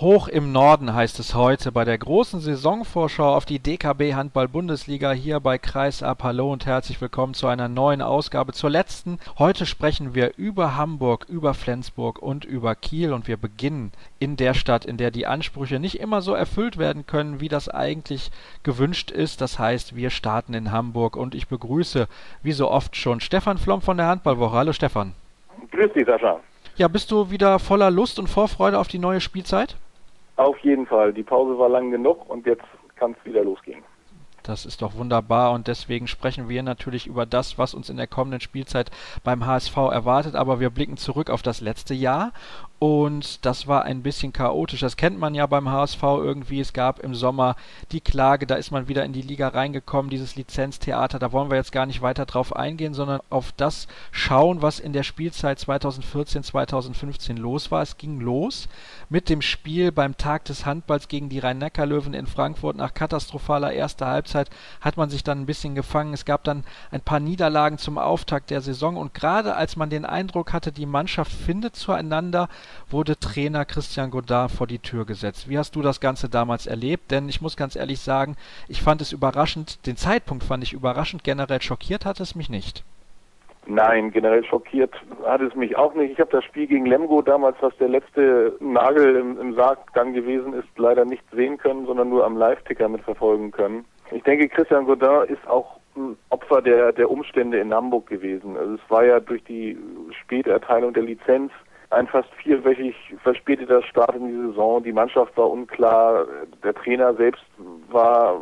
Hoch im Norden heißt es heute bei der großen Saisonvorschau auf die DKB Handball Bundesliga hier bei Kreisab. Hallo und herzlich willkommen zu einer neuen Ausgabe, zur letzten. Heute sprechen wir über Hamburg, über Flensburg und über Kiel und wir beginnen in der Stadt, in der die Ansprüche nicht immer so erfüllt werden können, wie das eigentlich gewünscht ist. Das heißt, wir starten in Hamburg und ich begrüße, wie so oft schon, Stefan Flom von der Handballwoche. Hallo Stefan. Grüß dich, Sascha. Ja, bist du wieder voller Lust und Vorfreude auf die neue Spielzeit? Auf jeden Fall. Die Pause war lang genug und jetzt kann es wieder losgehen. Das ist doch wunderbar und deswegen sprechen wir natürlich über das, was uns in der kommenden Spielzeit beim HSV erwartet. Aber wir blicken zurück auf das letzte Jahr und das war ein bisschen chaotisch. Das kennt man ja beim HSV irgendwie. Es gab im Sommer die Klage, da ist man wieder in die Liga reingekommen, dieses Lizenztheater. Da wollen wir jetzt gar nicht weiter drauf eingehen, sondern auf das schauen, was in der Spielzeit 2014, 2015 los war. Es ging los mit dem Spiel beim Tag des Handballs gegen die Rhein-Neckar-Löwen in Frankfurt. Nach katastrophaler erster Halbzeit hat man sich dann ein bisschen gefangen. Es gab dann ein paar Niederlagen zum Auftakt der Saison und gerade als man den Eindruck hatte, die Mannschaft findet zueinander, wurde Trainer Christian Godard vor die Tür gesetzt. Wie hast du das Ganze damals erlebt? Denn ich muss ganz ehrlich sagen, ich fand es überraschend, den Zeitpunkt fand ich überraschend, generell schockiert hat es mich nicht. Nein, generell schockiert hat es mich auch nicht. Ich habe das Spiel gegen Lemgo damals, was der letzte Nagel im, im Sarg dann gewesen ist, leider nicht sehen können, sondern nur am Live-Ticker mitverfolgen können. Ich denke, Christian Godin ist auch ein Opfer der, der Umstände in Hamburg gewesen. Also es war ja durch die späte Erteilung der Lizenz ein fast vierwöchig verspäteter Start in die Saison. Die Mannschaft war unklar. Der Trainer selbst war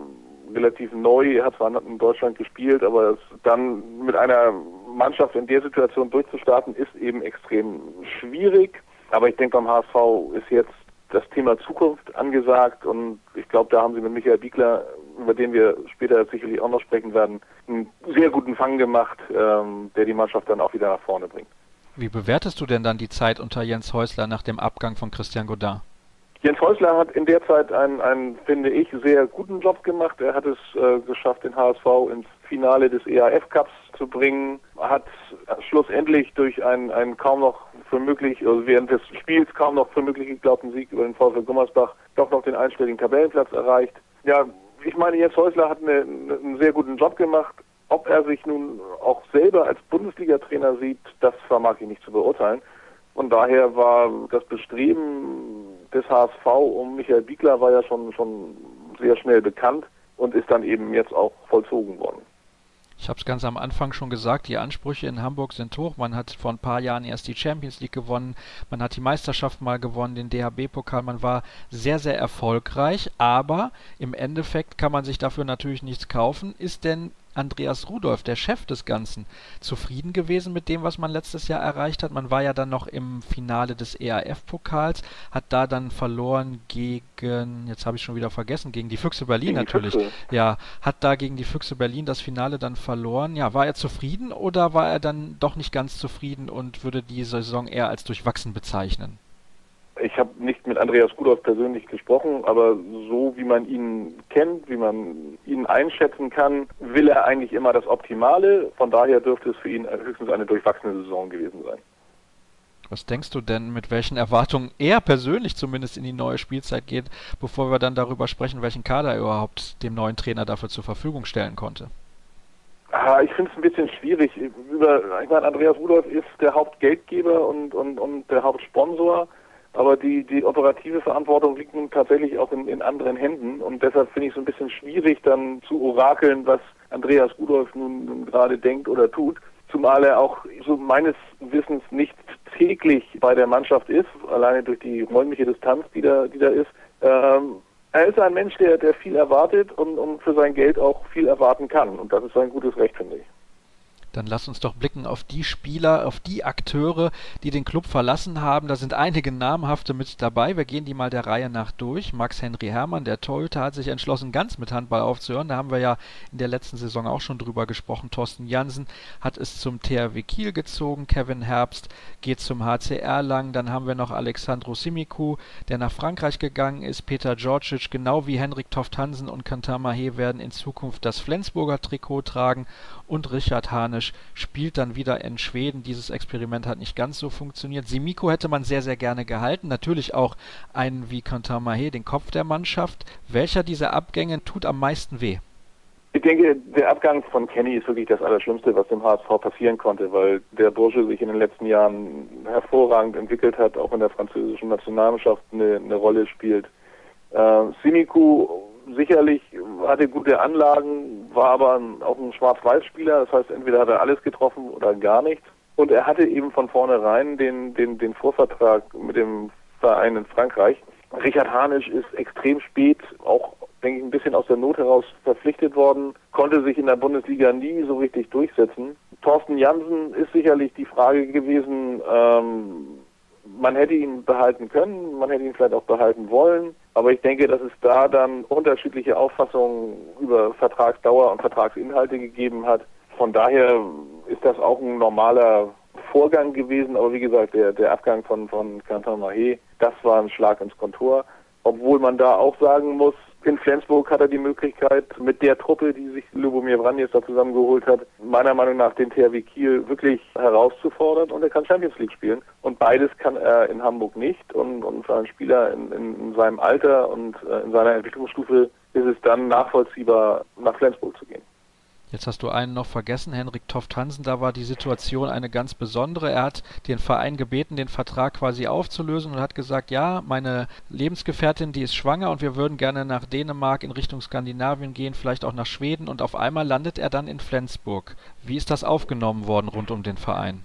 relativ neu. Er hat zwar in Deutschland gespielt, aber es dann mit einer Mannschaft in der Situation durchzustarten, ist eben extrem schwierig. Aber ich denke, beim HSV ist jetzt das Thema Zukunft angesagt und ich glaube, da haben sie mit Michael Biegler, über den wir später sicherlich auch noch sprechen werden, einen sehr guten Fang gemacht, ähm, der die Mannschaft dann auch wieder nach vorne bringt. Wie bewertest du denn dann die Zeit unter Jens Häusler nach dem Abgang von Christian Godin? Jens Häusler hat in der Zeit einen, einen finde ich, sehr guten Job gemacht. Er hat es äh, geschafft, den HSV ins Finale des EAF Cups zu bringen, hat schlussendlich durch einen, einen kaum noch für möglich, also während des Spiels kaum noch für möglich geglaubten Sieg über den VfL Gummersbach doch noch den einstelligen Tabellenplatz erreicht. Ja, ich meine, Jens Häusler hat eine, einen sehr guten Job gemacht, ob er sich nun auch selber als Bundesliga-Trainer sieht, das vermag ich nicht zu beurteilen. Und daher war das Bestreben des HSV um Michael Biegler war ja schon, schon sehr schnell bekannt und ist dann eben jetzt auch vollzogen worden. Ich habe es ganz am Anfang schon gesagt, die Ansprüche in Hamburg sind hoch. Man hat vor ein paar Jahren erst die Champions League gewonnen, man hat die Meisterschaft mal gewonnen, den DHB-Pokal, man war sehr, sehr erfolgreich, aber im Endeffekt kann man sich dafür natürlich nichts kaufen. Ist denn Andreas Rudolph, der Chef des Ganzen, zufrieden gewesen mit dem, was man letztes Jahr erreicht hat. Man war ja dann noch im Finale des EAF-Pokals, hat da dann verloren gegen, jetzt habe ich schon wieder vergessen, gegen die Füchse Berlin gegen natürlich. Füchse. Ja, hat da gegen die Füchse Berlin das Finale dann verloren. Ja, war er zufrieden oder war er dann doch nicht ganz zufrieden und würde die Saison eher als durchwachsen bezeichnen? Ich habe nicht mit Andreas Gudolf persönlich gesprochen, aber so wie man ihn kennt, wie man ihn einschätzen kann, will er eigentlich immer das Optimale. Von daher dürfte es für ihn höchstens eine durchwachsene Saison gewesen sein. Was denkst du denn, mit welchen Erwartungen er persönlich zumindest in die neue Spielzeit geht, bevor wir dann darüber sprechen, welchen Kader er überhaupt dem neuen Trainer dafür zur Verfügung stellen konnte? Ah, ich finde es ein bisschen schwierig. Über, ich meine, Andreas Rudolph ist der Hauptgeldgeber und, und, und der Hauptsponsor. Aber die, die operative Verantwortung liegt nun tatsächlich auch in, in anderen Händen und deshalb finde ich es ein bisschen schwierig, dann zu orakeln, was Andreas Rudolph nun, nun gerade denkt oder tut. Zumal er auch so meines Wissens nicht täglich bei der Mannschaft ist, alleine durch die räumliche Distanz, die da, die da ist. Ähm, er ist ein Mensch, der, der viel erwartet und, und für sein Geld auch viel erwarten kann. Und das ist ein gutes Recht, finde ich. Dann lass uns doch blicken auf die Spieler, auf die Akteure, die den Club verlassen haben. Da sind einige namhafte mit dabei. Wir gehen die mal der Reihe nach durch. Max Henry Hermann, der Torhüter, hat sich entschlossen, ganz mit Handball aufzuhören. Da haben wir ja in der letzten Saison auch schon drüber gesprochen. Thorsten Jansen hat es zum THW Kiel gezogen. Kevin Herbst geht zum HCR lang. Dann haben wir noch Alexandro Simiku, der nach Frankreich gegangen ist. Peter Georgic, genau wie Henrik Toft Hansen und Kantar Mahé werden in Zukunft das Flensburger Trikot tragen. Und Richard Hanisch Englisch, spielt dann wieder in Schweden. Dieses Experiment hat nicht ganz so funktioniert. Simiko hätte man sehr, sehr gerne gehalten. Natürlich auch einen wie Quentin Mahé, den Kopf der Mannschaft. Welcher dieser Abgänge tut am meisten weh? Ich denke, der Abgang von Kenny ist wirklich das Allerschlimmste, was dem HSV passieren konnte, weil der Bursche sich in den letzten Jahren hervorragend entwickelt hat, auch in der französischen Nationalmannschaft eine, eine Rolle spielt. Äh, Simiku sicherlich hatte gute Anlagen, war aber auch ein Schwarz-Weiß-Spieler. Das heißt, entweder hat er alles getroffen oder gar nichts. Und er hatte eben von vornherein den, den, den Vorvertrag mit dem Verein in Frankreich. Richard Hanisch ist extrem spät, auch denke ich, ein bisschen aus der Not heraus verpflichtet worden, konnte sich in der Bundesliga nie so richtig durchsetzen. Thorsten Jansen ist sicherlich die Frage gewesen, ähm, man hätte ihn behalten können, man hätte ihn vielleicht auch behalten wollen. Aber ich denke, dass es da dann unterschiedliche Auffassungen über Vertragsdauer und Vertragsinhalte gegeben hat. Von daher ist das auch ein normaler Vorgang gewesen. Aber wie gesagt, der, der Abgang von, von Canton Mahé, das war ein Schlag ins Kontor. Obwohl man da auch sagen muss, in Flensburg hat er die Möglichkeit, mit der Truppe, die sich Lubomir Vranjes da zusammengeholt hat, meiner Meinung nach den THW Kiel wirklich herauszufordern und er kann Champions League spielen. Und beides kann er in Hamburg nicht. Und, und für einen Spieler in, in, seinem Alter und äh, in seiner Entwicklungsstufe ist es dann nachvollziehbar, nach Flensburg zu gehen. Jetzt hast du einen noch vergessen, Henrik Toft Hansen, da war die Situation eine ganz besondere. Er hat den Verein gebeten, den Vertrag quasi aufzulösen und hat gesagt, ja, meine Lebensgefährtin, die ist schwanger und wir würden gerne nach Dänemark in Richtung Skandinavien gehen, vielleicht auch nach Schweden und auf einmal landet er dann in Flensburg. Wie ist das aufgenommen worden rund um den Verein?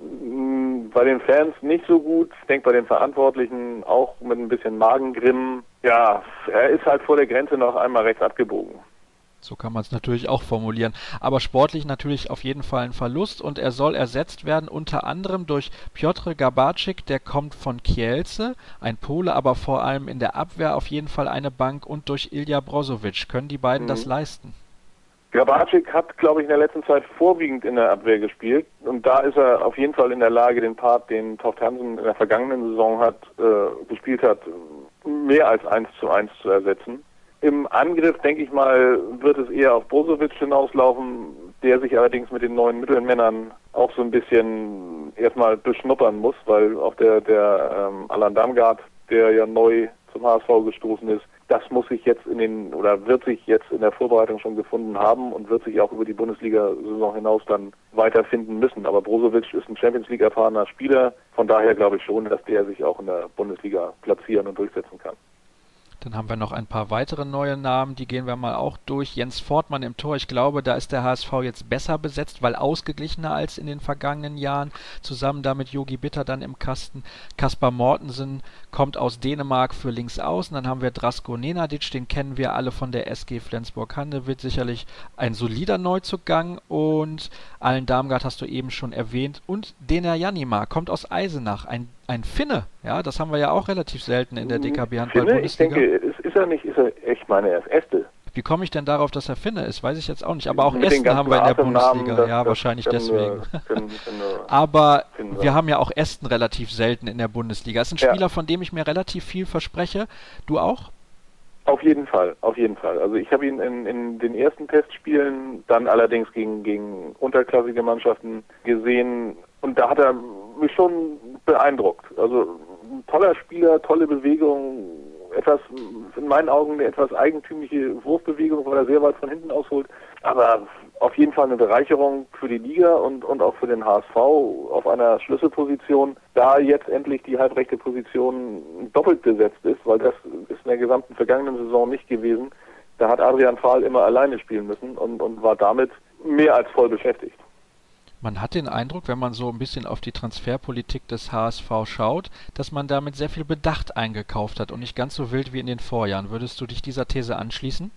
Mm, bei den Fans nicht so gut. Ich denke bei den Verantwortlichen auch mit ein bisschen Magengrimm. Ja, er ist halt vor der Grenze noch einmal rechts abgebogen. So kann man es natürlich auch formulieren. Aber sportlich natürlich auf jeden Fall ein Verlust und er soll ersetzt werden unter anderem durch Piotr Gabarczyk, der kommt von Kielce, ein Pole, aber vor allem in der Abwehr auf jeden Fall eine Bank und durch Ilja Brozovic. Können die beiden mhm. das leisten? Gabarczyk hat, glaube ich, in der letzten Zeit vorwiegend in der Abwehr gespielt und da ist er auf jeden Fall in der Lage, den Part, den Toft Hansen in der vergangenen Saison hat, äh, gespielt hat, mehr als eins zu eins zu ersetzen. Im Angriff, denke ich mal, wird es eher auf Brozovic hinauslaufen, der sich allerdings mit den neuen Mittelmännern auch so ein bisschen erstmal beschnuppern muss, weil auch der, der ähm, Alan Damgard, der ja neu zum HSV gestoßen ist, das muss sich jetzt in den oder wird sich jetzt in der Vorbereitung schon gefunden haben und wird sich auch über die Bundesliga-Saison hinaus dann weiterfinden müssen. Aber Brozovic ist ein Champions League erfahrener Spieler, von daher glaube ich schon, dass der sich auch in der Bundesliga platzieren und durchsetzen kann. Dann haben wir noch ein paar weitere neue Namen, die gehen wir mal auch durch. Jens Fortmann im Tor, ich glaube, da ist der HSV jetzt besser besetzt, weil ausgeglichener als in den vergangenen Jahren. Zusammen damit Yogi Bitter dann im Kasten. Kaspar Mortensen kommt aus Dänemark für links außen. Dann haben wir Drasko Nenadic, den kennen wir alle von der SG Flensburg-Handewitt. Sicherlich ein solider Neuzugang. Und Allen Darmgard hast du eben schon erwähnt. Und Dener Janima kommt aus Eisenach, ein ein Finne, ja, das haben wir ja auch relativ selten in der DKB Handball Bundesliga. Ich denke, ist, ist er nicht, ist er, ich meine, er ist Este. Wie komme ich denn darauf, dass er Finne ist? Weiß ich jetzt auch nicht. Aber auch Esten haben wir in der Bundesliga. das, ja, das wahrscheinlich deswegen. Können, können Aber wir haben ja auch Esten relativ selten in der Bundesliga. Ist ein Spieler, ja. von dem ich mir relativ viel verspreche. Du auch? Auf jeden Fall, auf jeden Fall. Also ich habe ihn in, in den ersten Testspielen, dann allerdings gegen, gegen unterklassige Mannschaften gesehen und da hat er mich schon beeindruckt. Also ein toller Spieler, tolle Bewegung, etwas, in meinen Augen eine etwas eigentümliche Wurfbewegung, weil er sehr weit von hinten ausholt. Aber auf jeden Fall eine Bereicherung für die Liga und, und auch für den HSV auf einer Schlüsselposition, da jetzt endlich die halbrechte Position doppelt besetzt ist, weil das ist in der gesamten vergangenen Saison nicht gewesen. Da hat Adrian Fahl immer alleine spielen müssen und, und war damit mehr als voll beschäftigt. Man hat den Eindruck, wenn man so ein bisschen auf die Transferpolitik des HSV schaut, dass man damit sehr viel Bedacht eingekauft hat und nicht ganz so wild wie in den Vorjahren. Würdest du dich dieser These anschließen?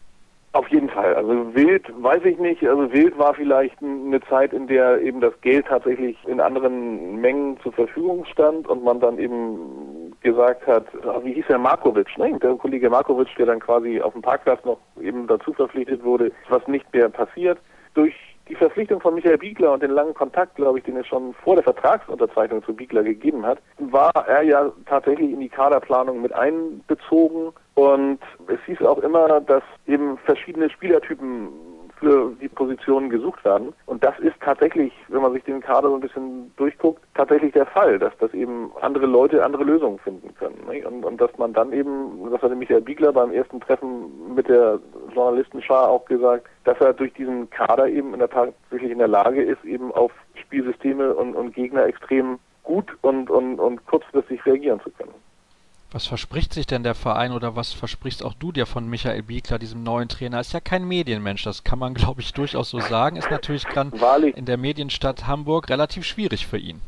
Auf jeden Fall. Also wild, weiß ich nicht. Also wild war vielleicht eine Zeit, in der eben das Geld tatsächlich in anderen Mengen zur Verfügung stand und man dann eben gesagt hat, wie hieß der Markovic, ne? Der Kollege Markovic, der dann quasi auf dem Parkplatz noch eben dazu verpflichtet wurde, was nicht mehr passiert. Durch die Verpflichtung von Michael Biegler und den langen Kontakt, glaube ich, den er schon vor der Vertragsunterzeichnung zu Biegler gegeben hat, war er ja tatsächlich in die Kaderplanung mit einbezogen. Und es hieß auch immer, dass eben verschiedene Spielertypen die Positionen gesucht werden. Und das ist tatsächlich, wenn man sich den Kader so ein bisschen durchguckt, tatsächlich der Fall, dass das eben andere Leute andere Lösungen finden können. Und, und, dass man dann eben, das hatte Michael Biegler beim ersten Treffen mit der Journalistenschar auch gesagt, dass er durch diesen Kader eben in der tatsächlich in der Lage ist, eben auf Spielsysteme und, und Gegner extrem gut und, und, und kurzfristig reagieren zu können. Was verspricht sich denn der Verein oder was versprichst auch du dir von Michael Biegler, diesem neuen Trainer? Ist ja kein Medienmensch, das kann man, glaube ich, durchaus so sagen. Ist natürlich gerade in der Medienstadt Hamburg relativ schwierig für ihn.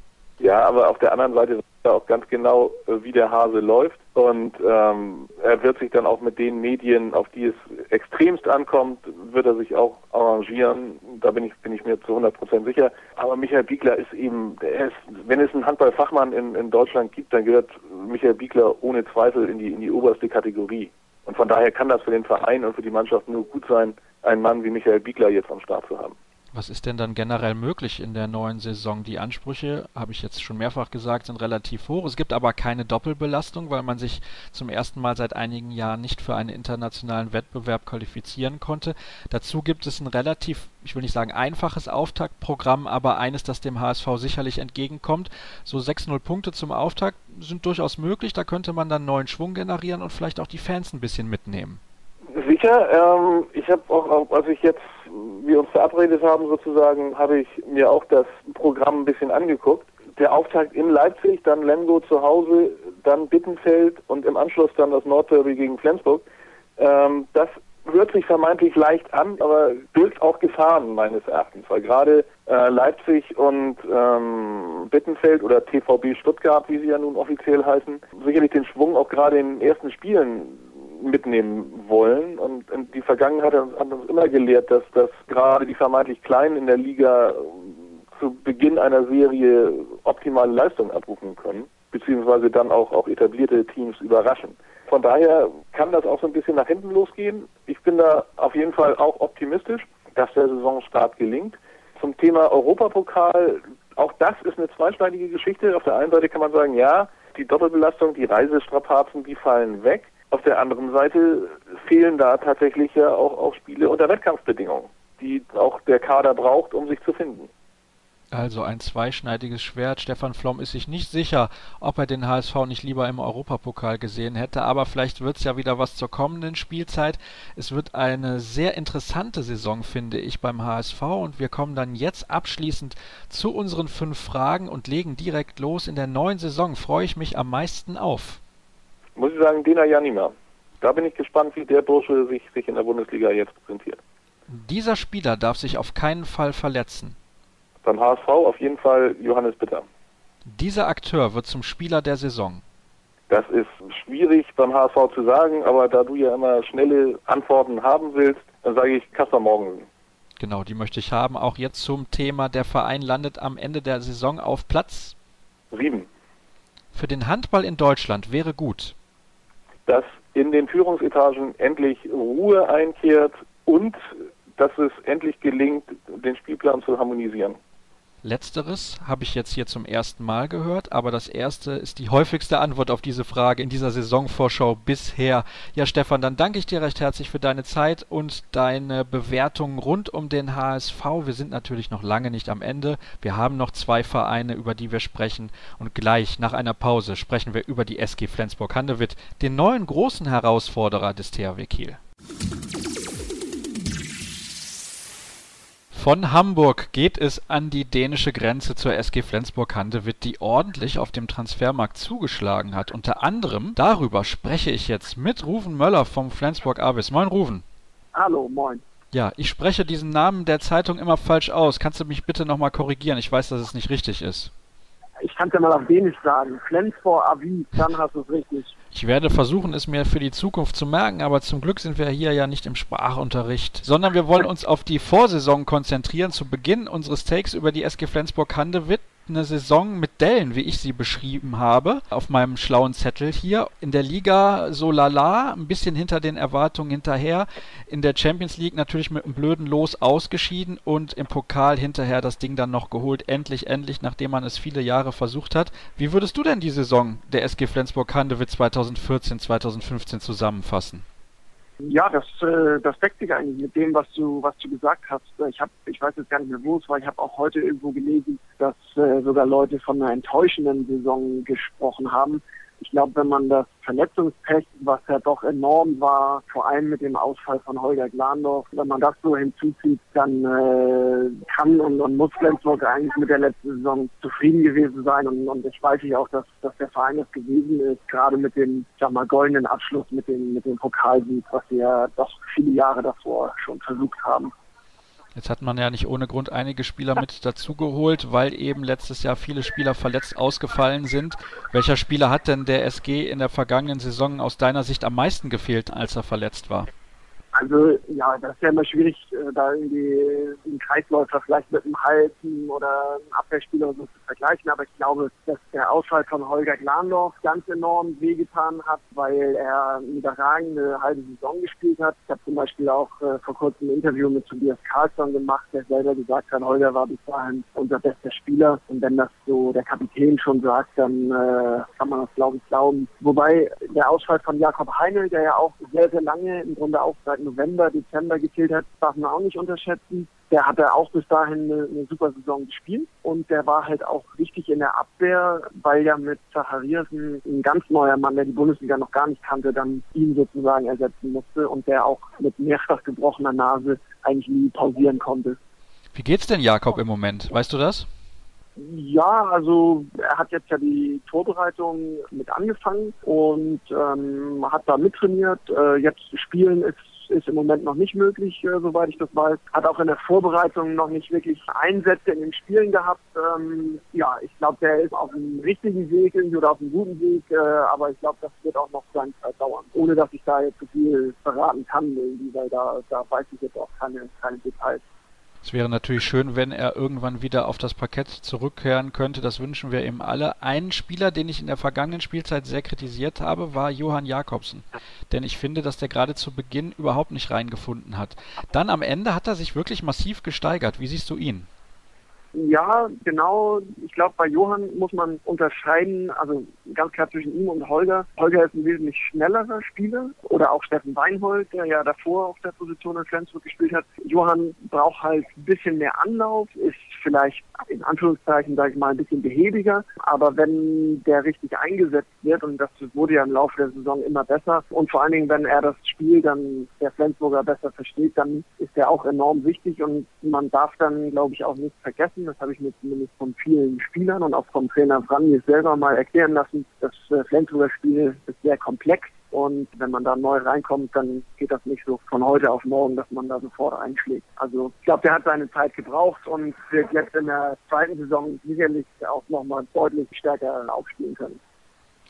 Ja, aber auf der anderen Seite weiß er auch ganz genau, äh, wie der Hase läuft. Und ähm, er wird sich dann auch mit den Medien, auf die es extremst ankommt, wird er sich auch arrangieren. Da bin ich, bin ich mir zu 100 Prozent sicher. Aber Michael Biegler ist eben, ist, wenn es einen Handballfachmann in, in Deutschland gibt, dann gehört Michael Biegler ohne Zweifel in die, in die oberste Kategorie. Und von daher kann das für den Verein und für die Mannschaft nur gut sein, einen Mann wie Michael Biegler jetzt am Start zu haben. Was ist denn dann generell möglich in der neuen Saison? Die Ansprüche, habe ich jetzt schon mehrfach gesagt, sind relativ hoch. Es gibt aber keine Doppelbelastung, weil man sich zum ersten Mal seit einigen Jahren nicht für einen internationalen Wettbewerb qualifizieren konnte. Dazu gibt es ein relativ, ich will nicht sagen einfaches Auftaktprogramm, aber eines, das dem HSV sicherlich entgegenkommt. So 6-0 Punkte zum Auftakt sind durchaus möglich. Da könnte man dann neuen Schwung generieren und vielleicht auch die Fans ein bisschen mitnehmen. Sicher. Ähm, ich habe auch, als ich jetzt wir uns verabredet haben sozusagen, habe ich mir auch das Programm ein bisschen angeguckt. Der Auftakt in Leipzig, dann Lemgo zu Hause, dann Bittenfeld und im Anschluss dann das Nordderby gegen Flensburg. Ähm, das hört sich vermeintlich leicht an, aber birgt auch Gefahren meines Erachtens, weil gerade äh, Leipzig und ähm, Bittenfeld oder TVB Stuttgart, wie sie ja nun offiziell heißen, sicherlich den Schwung auch gerade in den ersten Spielen mitnehmen wollen. Und, die Vergangenheit hat uns immer gelehrt, dass, dass gerade die vermeintlich Kleinen in der Liga äh, zu Beginn einer Serie optimale Leistungen abrufen können, beziehungsweise dann auch, auch etablierte Teams überraschen. Von daher kann das auch so ein bisschen nach hinten losgehen. Ich bin da auf jeden Fall auch optimistisch, dass der Saisonstart gelingt. Zum Thema Europapokal, auch das ist eine zweischneidige Geschichte. Auf der einen Seite kann man sagen, ja, die Doppelbelastung, die Reisestrapazen, die fallen weg. Auf der anderen Seite fehlen da tatsächlich ja auch, auch Spiele unter Wettkampfbedingungen, die auch der Kader braucht, um sich zu finden. Also ein zweischneidiges Schwert. Stefan Flom ist sich nicht sicher, ob er den HSV nicht lieber im Europapokal gesehen hätte, aber vielleicht wird es ja wieder was zur kommenden Spielzeit. Es wird eine sehr interessante Saison, finde ich, beim HSV und wir kommen dann jetzt abschließend zu unseren fünf Fragen und legen direkt los. In der neuen Saison freue ich mich am meisten auf muss ich sagen, Dena Janima. Da bin ich gespannt, wie der Bursche sich, sich in der Bundesliga jetzt präsentiert. Dieser Spieler darf sich auf keinen Fall verletzen. Beim HSV auf jeden Fall Johannes Bitter. Dieser Akteur wird zum Spieler der Saison. Das ist schwierig beim HSV zu sagen, aber da du ja immer schnelle Antworten haben willst, dann sage ich Kasper Morgensen. Genau, die möchte ich haben. Auch jetzt zum Thema, der Verein landet am Ende der Saison auf Platz 7. Für den Handball in Deutschland wäre gut dass in den Führungsetagen endlich Ruhe einkehrt und dass es endlich gelingt, den Spielplan zu harmonisieren. Letzteres habe ich jetzt hier zum ersten Mal gehört, aber das erste ist die häufigste Antwort auf diese Frage in dieser Saisonvorschau bisher. Ja, Stefan, dann danke ich dir recht herzlich für deine Zeit und deine Bewertungen rund um den HSV. Wir sind natürlich noch lange nicht am Ende. Wir haben noch zwei Vereine, über die wir sprechen und gleich nach einer Pause sprechen wir über die SG Flensburg-Handewitt, den neuen großen Herausforderer des THW Kiel. Von Hamburg geht es an die dänische Grenze zur SG Flensburg-Handewitt, die ordentlich auf dem Transfermarkt zugeschlagen hat. Unter anderem darüber spreche ich jetzt mit Ruven Möller vom Flensburg Avis. Moin Ruven. Hallo, moin. Ja, ich spreche diesen Namen der Zeitung immer falsch aus. Kannst du mich bitte nochmal korrigieren? Ich weiß, dass es nicht richtig ist. Ich kann es ja mal auf Dänisch sagen. Flensburg Avis, dann hast du es richtig. Ich werde versuchen, es mir für die Zukunft zu merken, aber zum Glück sind wir hier ja nicht im Sprachunterricht, sondern wir wollen uns auf die Vorsaison konzentrieren. Zu Beginn unseres Takes über die SG Flensburg-Handewitt eine Saison mit Dellen, wie ich sie beschrieben habe, auf meinem schlauen Zettel hier. In der Liga so lala, ein bisschen hinter den Erwartungen hinterher. In der Champions League natürlich mit einem blöden Los ausgeschieden und im Pokal hinterher das Ding dann noch geholt. Endlich, endlich, nachdem man es viele Jahre versucht hat. Wie würdest du denn die Saison der SG Flensburg-Handewitt 2014, 2015 zusammenfassen? Ja, das, äh, das deckt sich eigentlich mit dem, was du, was du gesagt hast. Ich habe, ich weiß jetzt gar nicht mehr, wo es war. Ich habe auch heute irgendwo gelesen, dass äh, sogar Leute von einer enttäuschenden Saison gesprochen haben ich glaube, wenn man das Verletzungspech, was ja doch enorm war, vor allem mit dem Ausfall von Holger Glandorf, wenn man das so hinzuzieht, dann äh, kann und, und muss Flensburg eigentlich mit der letzten Saison zufrieden gewesen sein. Und, und ich weiß ich auch, dass, dass der Verein das gewesen ist, gerade mit dem, sag mal, goldenen Abschluss mit dem, mit dem Pokalsieg, was wir ja doch viele Jahre davor schon versucht haben. Jetzt hat man ja nicht ohne Grund einige Spieler mit dazugeholt, weil eben letztes Jahr viele Spieler verletzt ausgefallen sind. Welcher Spieler hat denn der SG in der vergangenen Saison aus deiner Sicht am meisten gefehlt, als er verletzt war? Also ja, das ist ja immer schwierig, äh, da irgendwie einen Kreisläufer vielleicht mit einem Halten oder einem Abwehrspieler oder so zu vergleichen. Aber ich glaube, dass der Ausfall von Holger Glandorf ganz enorm wehgetan hat, weil er eine überragende halbe Saison gespielt hat. Ich habe zum Beispiel auch äh, vor kurzem ein Interview mit Tobias Karlsson gemacht, der selber gesagt hat, Holger war bis dahin unser bester Spieler. Und wenn das so der Kapitän schon sagt, dann äh, kann man das glaube ich glauben. Wobei der Ausfall von Jakob Heinel, der ja auch sehr, sehr lange im Grunde auch seit November, Dezember gezählt hat, darf man auch nicht unterschätzen. Der hatte auch bis dahin eine, eine, super Saison gespielt und der war halt auch wichtig in der Abwehr, weil ja mit Zacharias ein, ein ganz neuer Mann, der die Bundesliga noch gar nicht kannte, dann ihn sozusagen ersetzen musste und der auch mit mehrfach gebrochener Nase eigentlich nie pausieren konnte. Wie geht's denn Jakob im Moment? Weißt du das? Ja, also er hat jetzt ja die Vorbereitung mit angefangen und ähm, hat da mittrainiert. Äh, jetzt spielen ist ist im Moment noch nicht möglich, äh, soweit ich das weiß. Hat auch in der Vorbereitung noch nicht wirklich Einsätze in den Spielen gehabt. Ähm, ja, ich glaube, der ist auf dem richtigen Weg irgendwie oder auf einem guten Weg, äh, aber ich glaube, das wird auch noch seine Zeit dauern. Ohne dass ich da jetzt zu viel verraten kann, irgendwie, weil da, da weiß ich jetzt auch keine, keine Details. Es wäre natürlich schön, wenn er irgendwann wieder auf das Parkett zurückkehren könnte. Das wünschen wir ihm alle. Ein Spieler, den ich in der vergangenen Spielzeit sehr kritisiert habe, war Johann Jakobsen. Denn ich finde, dass der gerade zu Beginn überhaupt nicht reingefunden hat. Dann am Ende hat er sich wirklich massiv gesteigert. Wie siehst du ihn? Ja, genau. Ich glaube, bei Johann muss man unterscheiden, also ganz klar zwischen ihm und Holger. Holger ist ein wesentlich schnellerer Spieler oder auch Steffen Weinhold, der ja davor auf der Position in Flensburg gespielt hat. Johann braucht halt ein bisschen mehr Anlauf, ist vielleicht in Anführungszeichen, sage ich mal, ein bisschen behäbiger. Aber wenn der richtig eingesetzt wird, und das wurde ja im Laufe der Saison immer besser, und vor allen Dingen, wenn er das Spiel dann der Flensburger besser versteht, dann ist er auch enorm wichtig und man darf dann, glaube ich, auch nicht vergessen, das habe ich mir zumindest von vielen Spielern und auch vom Trainer Brandes selber mal erklären lassen, das äh, Flensburger Spiel ist sehr komplex und wenn man da neu reinkommt, dann geht das nicht so von heute auf morgen, dass man da sofort einschlägt. Also ich glaube, der hat seine Zeit gebraucht und wird jetzt in der zweiten Saison sicherlich auch nochmal deutlich stärker aufspielen können.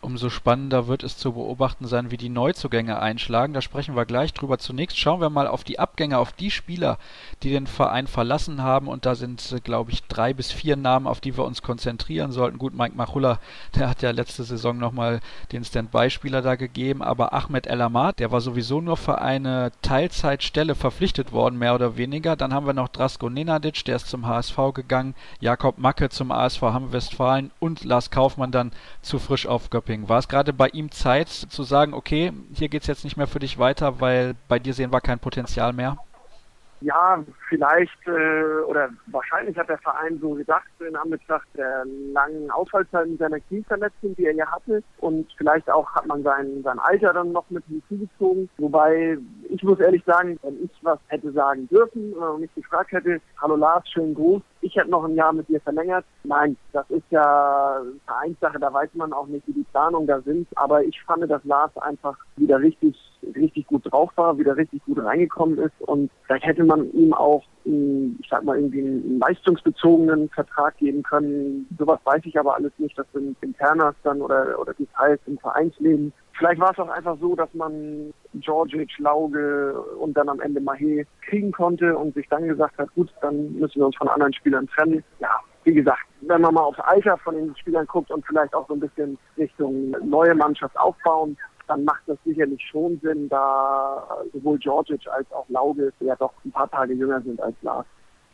Umso spannender wird es zu beobachten sein, wie die Neuzugänge einschlagen. Da sprechen wir gleich drüber. Zunächst schauen wir mal auf die Abgänge, auf die Spieler, die den Verein verlassen haben. Und da sind, äh, glaube ich, drei bis vier Namen, auf die wir uns konzentrieren sollten. Gut, Mike Machulla, der hat ja letzte Saison nochmal den Standby-Spieler da gegeben. Aber Ahmed El Amad, der war sowieso nur für eine Teilzeitstelle verpflichtet worden, mehr oder weniger. Dann haben wir noch Drasko Nenadic, der ist zum HSV gegangen. Jakob Macke zum ASV Hamm-Westfalen und Lars Kaufmann dann zu frisch auf Göppingen. Doping. War es gerade bei ihm Zeit zu sagen, okay, hier geht es jetzt nicht mehr für dich weiter, weil bei dir sehen wir kein Potenzial mehr? Ja, vielleicht äh, oder wahrscheinlich hat der Verein so gedacht in Anbetracht der langen Ausfallzeiten seiner Knieverletzung, die er ja hatte. Und vielleicht auch hat man sein, sein Alter dann noch mit hinzugezogen. Wobei ich muss ehrlich sagen, wenn ich was hätte sagen dürfen oder mich gefragt hätte, hallo Lars, schön groß, ich hätte noch ein Jahr mit dir verlängert. Nein, das ist ja Vereinssache, da weiß man auch nicht, wie die Planungen da sind. Aber ich fand, dass Lars einfach wieder richtig, richtig gut drauf war, wieder richtig gut reingekommen ist und vielleicht hätte man ihm auch, ich sag mal, irgendwie einen leistungsbezogenen Vertrag geben können. Sowas weiß ich aber alles nicht. Das sind Internas dann oder, oder Details im Vereinsleben. Vielleicht war es auch einfach so, dass man Georgic, Lauge und dann am Ende Mahé kriegen konnte und sich dann gesagt hat, gut, dann müssen wir uns von anderen Spielern trennen. Ja, wie gesagt, wenn man mal aufs Alter von den Spielern guckt und vielleicht auch so ein bisschen Richtung neue Mannschaft aufbauen, dann macht das sicherlich schon Sinn, da sowohl Georgic als auch Lauge ja doch ein paar Tage jünger sind als Lars.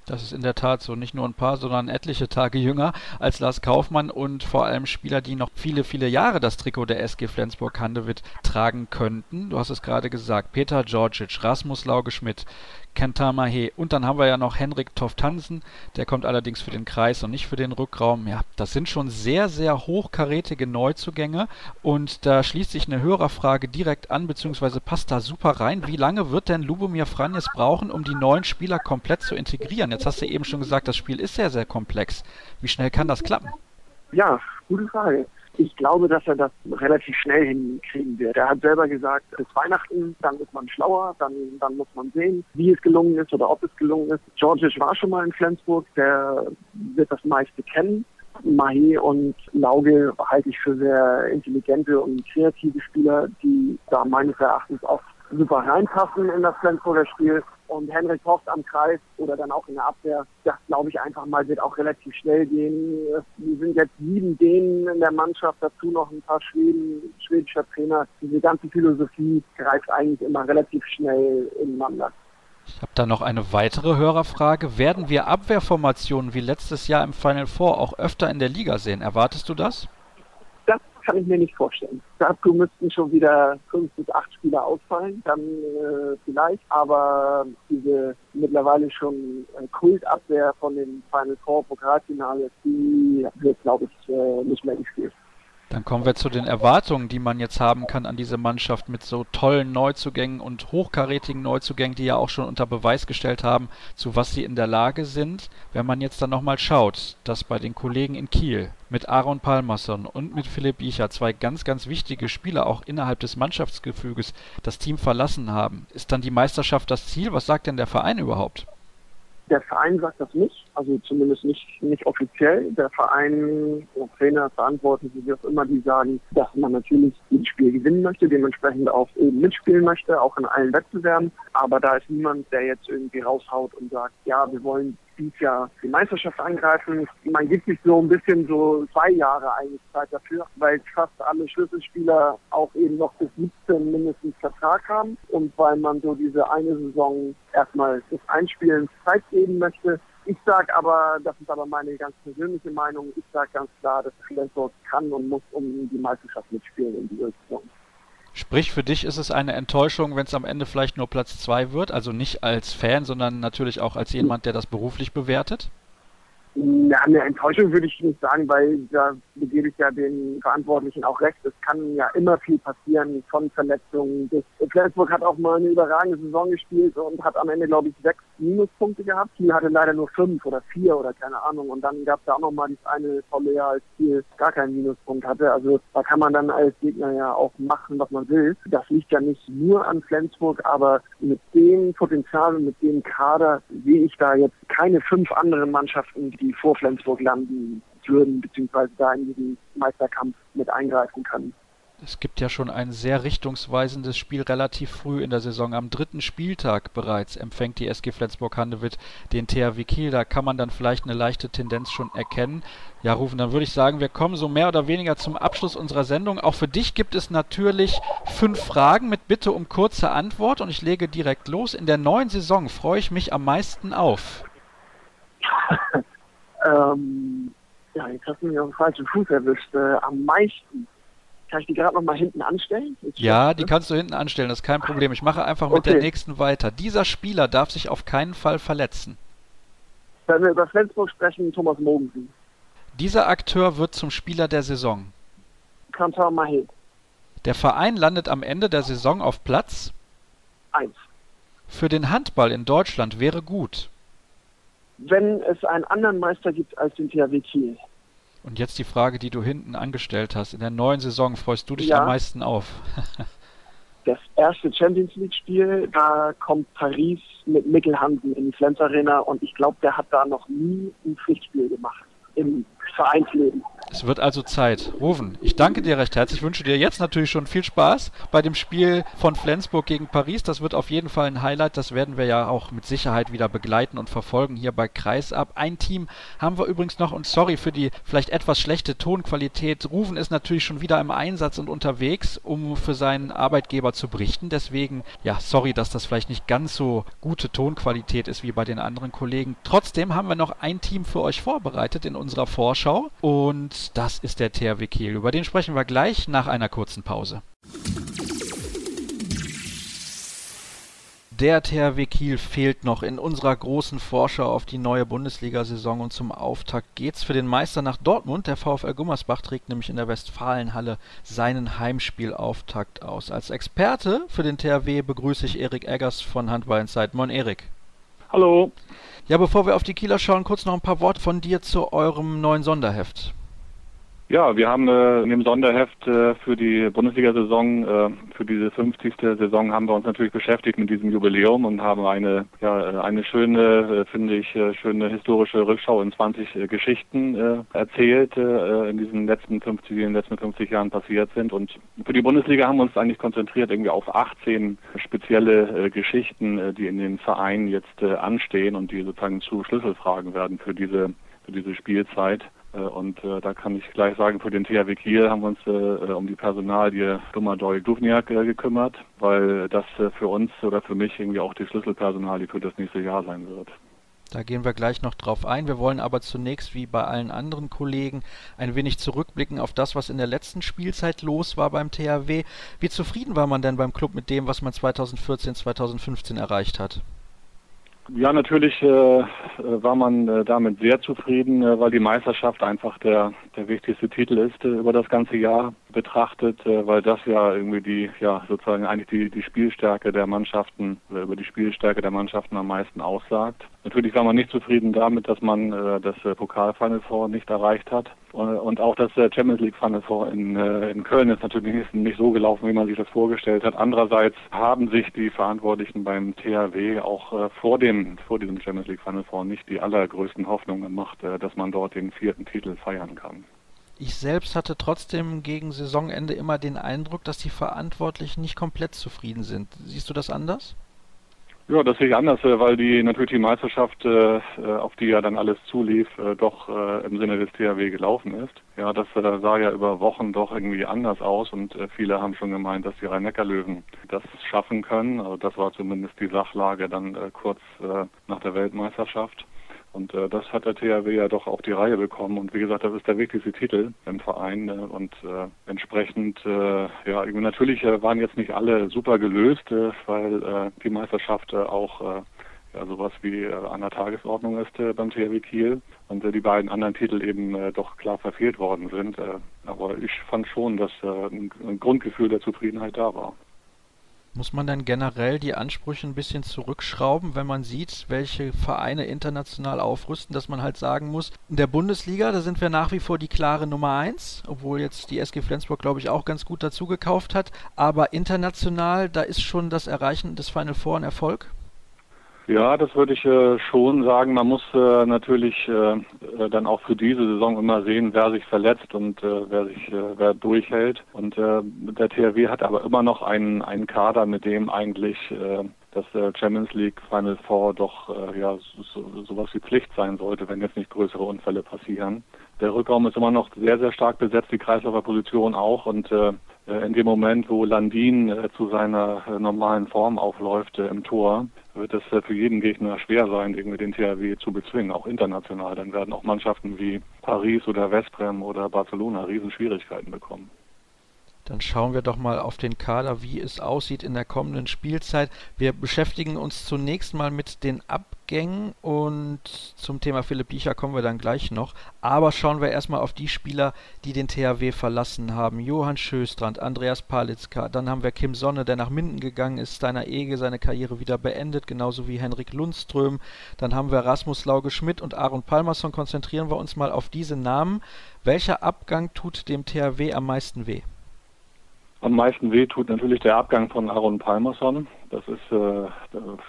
Das ist in der Tat so. Nicht nur ein paar, sondern etliche Tage jünger als Lars Kaufmann und vor allem Spieler, die noch viele, viele Jahre das Trikot der SG Flensburg-Handewitt tragen könnten. Du hast es gerade gesagt. Peter Georgic, Rasmus Lauge-Schmidt, Kentar Mahé. Und dann haben wir ja noch Henrik Toft Hansen. Der kommt allerdings für den Kreis und nicht für den Rückraum. Ja, das sind schon sehr, sehr hochkarätige Neuzugänge. Und da schließt sich eine Hörerfrage direkt an, beziehungsweise passt da super rein. Wie lange wird denn Lubomir Franjes brauchen, um die neuen Spieler komplett zu integrieren? Jetzt hast du eben schon gesagt, das Spiel ist sehr, sehr komplex. Wie schnell kann das klappen? Ja, gute Frage. Ich glaube, dass er das relativ schnell hinkriegen wird. Er hat selber gesagt, bis Weihnachten, dann ist man schlauer, dann, dann muss man sehen, wie es gelungen ist oder ob es gelungen ist. Georgic war schon mal in Flensburg, der wird das meiste kennen. Mahé und Lauge halte ich für sehr intelligente und kreative Spieler, die da meines Erachtens auch super reinpassen in das Flensburger Spiel und Henrik Hoft am Kreis oder dann auch in der Abwehr, das glaube ich einfach mal wird auch relativ schnell gehen. Wir sind jetzt sieben Dänen in der Mannschaft, dazu noch ein paar Schweden, schwedischer Trainer. Diese ganze Philosophie greift eigentlich immer relativ schnell ineinander. Ich habe da noch eine weitere Hörerfrage. Werden wir Abwehrformationen wie letztes Jahr im Final Four auch öfter in der Liga sehen? Erwartest du das? Kann ich mir nicht vorstellen. Dazu müssten schon wieder fünf bis acht Spieler ausfallen, dann äh, vielleicht. Aber diese mittlerweile schon äh, Kultabwehr von den Final Four Pokalfinale, die wird, glaube ich, äh, nicht mehr gespielt. Dann kommen wir zu den Erwartungen, die man jetzt haben kann an diese Mannschaft mit so tollen Neuzugängen und hochkarätigen Neuzugängen, die ja auch schon unter Beweis gestellt haben, zu was sie in der Lage sind. Wenn man jetzt dann nochmal schaut, dass bei den Kollegen in Kiel mit Aaron Palmerson und mit Philipp Biecher zwei ganz, ganz wichtige Spieler auch innerhalb des Mannschaftsgefüges das Team verlassen haben, ist dann die Meisterschaft das Ziel? Was sagt denn der Verein überhaupt? Der Verein sagt das nicht, also zumindest nicht, nicht offiziell. Der Verein, Trainer, Verantwortliche, wie auch immer, die sagen, dass man natürlich jedes Spiel gewinnen möchte, dementsprechend auch eben mitspielen möchte, auch in allen Wettbewerben. Aber da ist niemand, der jetzt irgendwie raushaut und sagt, ja, wir wollen dieses Jahr die Meisterschaft angreifen. Man gibt sich so ein bisschen so zwei Jahre eigentlich Zeit dafür, weil fast alle Schlüsselspieler auch eben noch bis 17 mindestens Vertrag haben und weil man so diese eine Saison erstmal das Einspielen Zeit geben möchte. Ich sage aber, das ist aber meine ganz persönliche Meinung, ich sage ganz klar, dass Flensburg kann und muss um die Meisterschaft mitspielen in dieser Saison. Sprich, für dich ist es eine Enttäuschung, wenn es am Ende vielleicht nur Platz 2 wird, also nicht als Fan, sondern natürlich auch als jemand, der das beruflich bewertet? Ja, eine Enttäuschung würde ich nicht sagen, weil da gebe ich ja den Verantwortlichen auch recht. Es kann ja immer viel passieren von Verletzungen. Bis Flensburg hat auch mal eine überragende Saison gespielt und hat am Ende, glaube ich, sechs Minuspunkte gehabt. Kiel hatte leider nur fünf oder vier oder keine Ahnung. Und dann gab es da auch noch mal das eine Jahr, als Kiel gar keinen Minuspunkt hatte. Also da kann man dann als Gegner ja auch machen, was man will. Das liegt ja nicht nur an Flensburg, aber mit dem Potenzial und mit dem Kader sehe ich da jetzt keine fünf anderen Mannschaften, die vor Flensburg landen würden, beziehungsweise da in diesen Meisterkampf mit eingreifen können. Es gibt ja schon ein sehr richtungsweisendes Spiel relativ früh in der Saison. Am dritten Spieltag bereits empfängt die SG Flensburg-Handewitt den THW Kiel. Da kann man dann vielleicht eine leichte Tendenz schon erkennen. Ja, Rufen, dann würde ich sagen, wir kommen so mehr oder weniger zum Abschluss unserer Sendung. Auch für dich gibt es natürlich fünf Fragen mit Bitte um kurze Antwort und ich lege direkt los. In der neuen Saison freue ich mich am meisten auf. ähm, ja, jetzt hast du mich auf den falschen Fuß erwischt. Äh, am meisten. Kann ich die gerade noch mal hinten anstellen? Jetzt ja, die kannst du hinten anstellen, das ist kein Problem. Ich mache einfach mit okay. der nächsten weiter. Dieser Spieler darf sich auf keinen Fall verletzen. Wenn wir über Flensburg sprechen, Thomas Mogensen. Dieser Akteur wird zum Spieler der Saison. Kantar Mahé. Der Verein landet am Ende der Saison auf Platz 1. Für den Handball in Deutschland wäre gut wenn es einen anderen Meister gibt als den THW Kiel. Und jetzt die Frage, die du hinten angestellt hast. In der neuen Saison freust du dich ja. am meisten auf? das erste Champions League Spiel, da kommt Paris mit Mikkel Hansen in die Flens Arena und ich glaube, der hat da noch nie ein Pflichtspiel gemacht. Im Vereinsleben. Es wird also Zeit. Rufen, ich danke dir recht herzlich. Ich wünsche dir jetzt natürlich schon viel Spaß bei dem Spiel von Flensburg gegen Paris. Das wird auf jeden Fall ein Highlight. Das werden wir ja auch mit Sicherheit wieder begleiten und verfolgen hier bei Kreisab. Ein Team haben wir übrigens noch und sorry für die vielleicht etwas schlechte Tonqualität. Rufen ist natürlich schon wieder im Einsatz und unterwegs, um für seinen Arbeitgeber zu berichten. Deswegen, ja, sorry, dass das vielleicht nicht ganz so gute Tonqualität ist wie bei den anderen Kollegen. Trotzdem haben wir noch ein Team für euch vorbereitet in unserer Vorschau und das ist der THW Kiel. Über den sprechen wir gleich nach einer kurzen Pause. Der THW Kiel fehlt noch in unserer großen Vorschau auf die neue Bundesliga-Saison und zum Auftakt geht's für den Meister nach Dortmund. Der VfL Gummersbach trägt nämlich in der Westfalenhalle seinen Heimspielauftakt aus. Als Experte für den THW begrüße ich Erik Eggers von Handball Insight. Moin Erik. Hallo. Ja, bevor wir auf die Kieler schauen, kurz noch ein paar Worte von dir zu eurem neuen Sonderheft. Ja, wir haben äh, in dem Sonderheft äh, für die Bundesliga-Saison, äh, für diese 50. Saison haben wir uns natürlich beschäftigt mit diesem Jubiläum und haben eine, ja, äh, eine schöne, äh, finde ich, äh, schöne historische Rückschau in 20 äh, Geschichten äh, erzählt, äh, in diesen letzten 50, in den letzten 50 Jahren passiert sind. Und für die Bundesliga haben wir uns eigentlich konzentriert irgendwie auf 18 spezielle Geschichten, die in den Vereinen jetzt anstehen und die sozusagen zu Schlüsselfragen werden für diese, für diese Spielzeit. Äh, und äh, da kann ich gleich sagen, für den THW Kiel haben wir uns äh, um die Personalie Domadoj Duvniak äh, gekümmert, weil das äh, für uns oder für mich irgendwie auch die Schlüsselpersonalie für das nächste Jahr sein wird. Da gehen wir gleich noch drauf ein. Wir wollen aber zunächst, wie bei allen anderen Kollegen, ein wenig zurückblicken auf das, was in der letzten Spielzeit los war beim THW. Wie zufrieden war man denn beim Club mit dem, was man 2014, 2015 erreicht hat? Ja, natürlich äh, war man äh, damit sehr zufrieden, äh, weil die Meisterschaft einfach der, der wichtigste Titel ist äh, über das ganze Jahr betrachtet, äh, weil das ja irgendwie die, ja sozusagen eigentlich die, die Spielstärke der Mannschaften, oder über die Spielstärke der Mannschaften am meisten aussagt. Natürlich war man nicht zufrieden damit, dass man äh, das äh, Pokal-Final Four nicht erreicht hat. Und, und auch das äh, Champions League Final Four in, äh, in Köln ist natürlich nicht, so gelaufen, wie man sich das vorgestellt hat. Andererseits haben sich die Verantwortlichen beim THW auch äh, vor dem, vor diesem Champions League Final Four nicht die allergrößten Hoffnungen gemacht, äh, dass man dort den vierten Titel feiern kann. Ich selbst hatte trotzdem gegen Saisonende immer den Eindruck, dass die Verantwortlichen nicht komplett zufrieden sind. Siehst du das anders? Ja, das sehe ich anders, äh, weil die natürlich die Meisterschaft, äh, auf die ja dann alles zulief, äh, doch im Sinne des THW gelaufen ist. Ja, das sah ja über Wochen doch irgendwie anders aus und viele haben schon gemeint, dass die Rhein-Neckar-Löwen das schaffen können. Also das war zumindest die Sachlage dann kurz nach der Weltmeisterschaft. Und äh, das hat der THW ja doch auf die Reihe bekommen. Und wie gesagt, das ist der wichtigste Titel im Verein. Äh, und äh, entsprechend, äh, ja, natürlich äh, waren jetzt nicht alle super gelöst, äh, weil äh, die Meisterschaft äh, auch äh, ja, sowas wie äh, an der Tagesordnung ist äh, beim THW Kiel und äh, die beiden anderen Titel eben äh, doch klar verfehlt worden sind. Äh, aber ich fand schon, dass äh, ein Grundgefühl der Zufriedenheit da war. Muss man dann generell die Ansprüche ein bisschen zurückschrauben, wenn man sieht, welche Vereine international aufrüsten, dass man halt sagen muss, in der Bundesliga, da sind wir nach wie vor die klare Nummer eins, obwohl jetzt die SG Flensburg, glaube ich, auch ganz gut dazu gekauft hat. Aber international, da ist schon das Erreichen des Final Four ein Erfolg? Ja, das würde ich äh, schon sagen. Man muss äh, natürlich äh, dann auch für diese Saison immer sehen, wer sich verletzt und wer sich wer durchhält. Und der THW hat aber immer noch einen einen Kader, mit dem eigentlich das Champions League Final Four doch ja so, sowas wie Pflicht sein sollte, wenn jetzt nicht größere Unfälle passieren. Der Rückraum ist immer noch sehr sehr stark besetzt, die Kreislaufer Position auch und in dem Moment, wo Landin zu seiner normalen Form aufläuft im Tor, wird es für jeden Gegner schwer sein, irgendwie den THW zu bezwingen, auch international. Dann werden auch Mannschaften wie Paris oder Westbrem oder Barcelona Riesenschwierigkeiten bekommen. Dann schauen wir doch mal auf den Kader, wie es aussieht in der kommenden Spielzeit. Wir beschäftigen uns zunächst mal mit den Abgängen und zum Thema Philipp Biecher kommen wir dann gleich noch. Aber schauen wir erstmal auf die Spieler, die den THW verlassen haben. Johann Schöstrand, Andreas Palitzka, dann haben wir Kim Sonne, der nach Minden gegangen ist, Steiner Ege seine Karriere wieder beendet, genauso wie Henrik Lundström. Dann haben wir Rasmus Lauge Schmidt und Aaron Palmerson. Konzentrieren wir uns mal auf diese Namen. Welcher Abgang tut dem THW am meisten weh? Am meisten weh tut natürlich der Abgang von Aaron Palmerson. Das ist äh,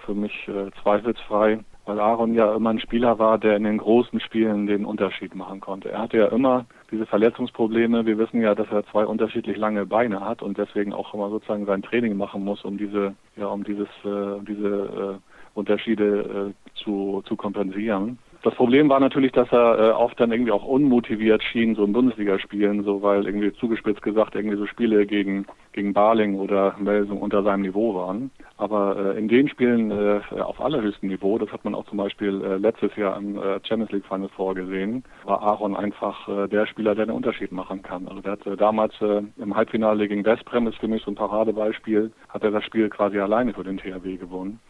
für mich äh, zweifelsfrei weil Aaron ja immer ein Spieler war, der in den großen Spielen den Unterschied machen konnte. Er hatte ja immer diese Verletzungsprobleme. Wir wissen ja, dass er zwei unterschiedlich lange Beine hat und deswegen auch immer sozusagen sein Training machen muss, um diese, ja, um dieses, äh, diese äh, Unterschiede äh, zu, zu kompensieren. Das Problem war natürlich, dass er äh, oft dann irgendwie auch unmotiviert schien, so im Bundesligaspielen, so weil irgendwie zugespitzt gesagt irgendwie so Spiele gegen gegen Barling oder Melsung unter seinem Niveau waren. Aber äh, in den Spielen äh, auf allerhöchstem Niveau, das hat man auch zum Beispiel äh, letztes Jahr im äh, Champions League Final vorgesehen, war Aaron einfach äh, der Spieler, der den Unterschied machen kann. Also der hat äh, damals äh, im Halbfinale gegen Westbrem, ist für mich so ein Paradebeispiel, hat er das Spiel quasi alleine für den THW gewonnen.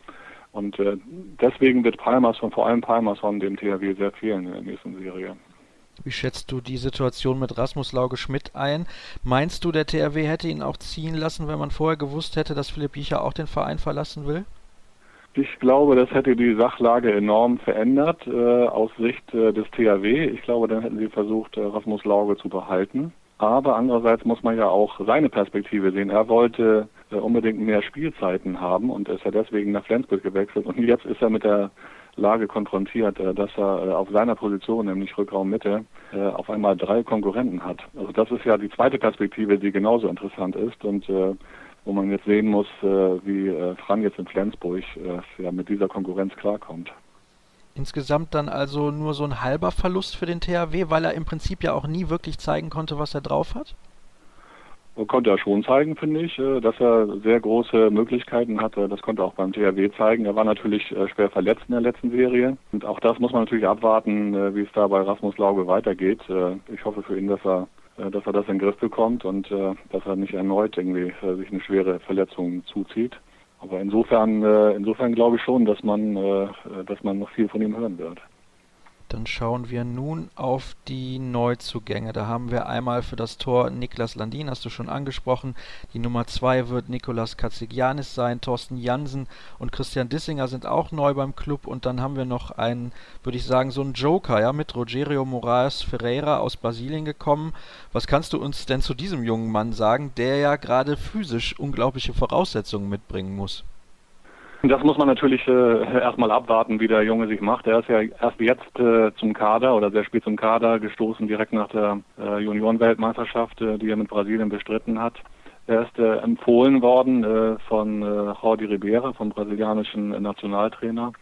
Und äh, deswegen wird Palmerson, vor allem Palmerson, dem THW sehr fehlen in der nächsten Serie. Wie schätzt du die Situation mit Rasmus Lauge Schmidt ein? Meinst du, der THW hätte ihn auch ziehen lassen, wenn man vorher gewusst hätte, dass Philipp Biecher auch den Verein verlassen will? Ich glaube, das hätte die Sachlage enorm verändert äh, aus Sicht äh, des THW. Ich glaube, dann hätten sie versucht, äh, Rasmus Lauge zu behalten. Aber andererseits muss man ja auch seine Perspektive sehen. Er wollte äh, unbedingt mehr Spielzeiten haben und ist ja deswegen nach Flensburg gewechselt. Und jetzt ist er mit der Lage konfrontiert, äh, dass er äh, auf seiner Position, nämlich Rückraum Mitte, auf einmal drei Konkurrenten hat. Also das ist ja die zweite Perspektive, die genauso interessant ist und wo man jetzt sehen muss, wie Fran jetzt in Flensburg mit dieser Konkurrenz klarkommt. Insgesamt dann also nur so ein halber Verlust für den THW, weil er im Prinzip ja auch nie wirklich zeigen konnte, was er drauf hat? konnte er schon zeigen, finde ich, äh, dass er sehr große Möglichkeiten hatte. Das konnte er auch beim THW zeigen. Er war natürlich äh, schwer verletzt in der letzten Serie. Und auch das muss man natürlich abwarten, äh, wie es da bei Rasmus Lauge weitergeht. Ich hoffe für ihn, dass er dass er das in den Griff bekommt und dass er nicht erneut irgendwie sich eine schwere Verletzung zuzieht. Aber insofern, insofern glaube ich schon, dass man, dass man noch viel von ihm hören wird. Dann schauen wir nun auf die Neuzugänge. Da haben wir einmal für das Tor Niklas Landin, hast du schon angesprochen. Die Nummer 2 wird Nikolas Katzigianis sein. Thorsten Jansen und Christian Dissinger sind auch neu beim Club. Und dann haben wir noch einen, würde ich sagen, so einen Joker, ja, mit Rogerio Moraes Ferreira aus Brasilien gekommen. Was kannst du uns denn zu diesem jungen Mann sagen, der ja gerade physisch unglaubliche Voraussetzungen mitbringen muss? Das muss man natürlich äh, erstmal abwarten, wie der Junge sich macht. Er ist ja erst jetzt äh, zum Kader oder sehr spät zum Kader gestoßen, direkt nach der äh, Juniorenweltmeisterschaft, äh, die er mit Brasilien bestritten hat. Er ist äh, empfohlen worden äh, von äh, Jordi Ribeira, vom brasilianischen Nationaltrainer.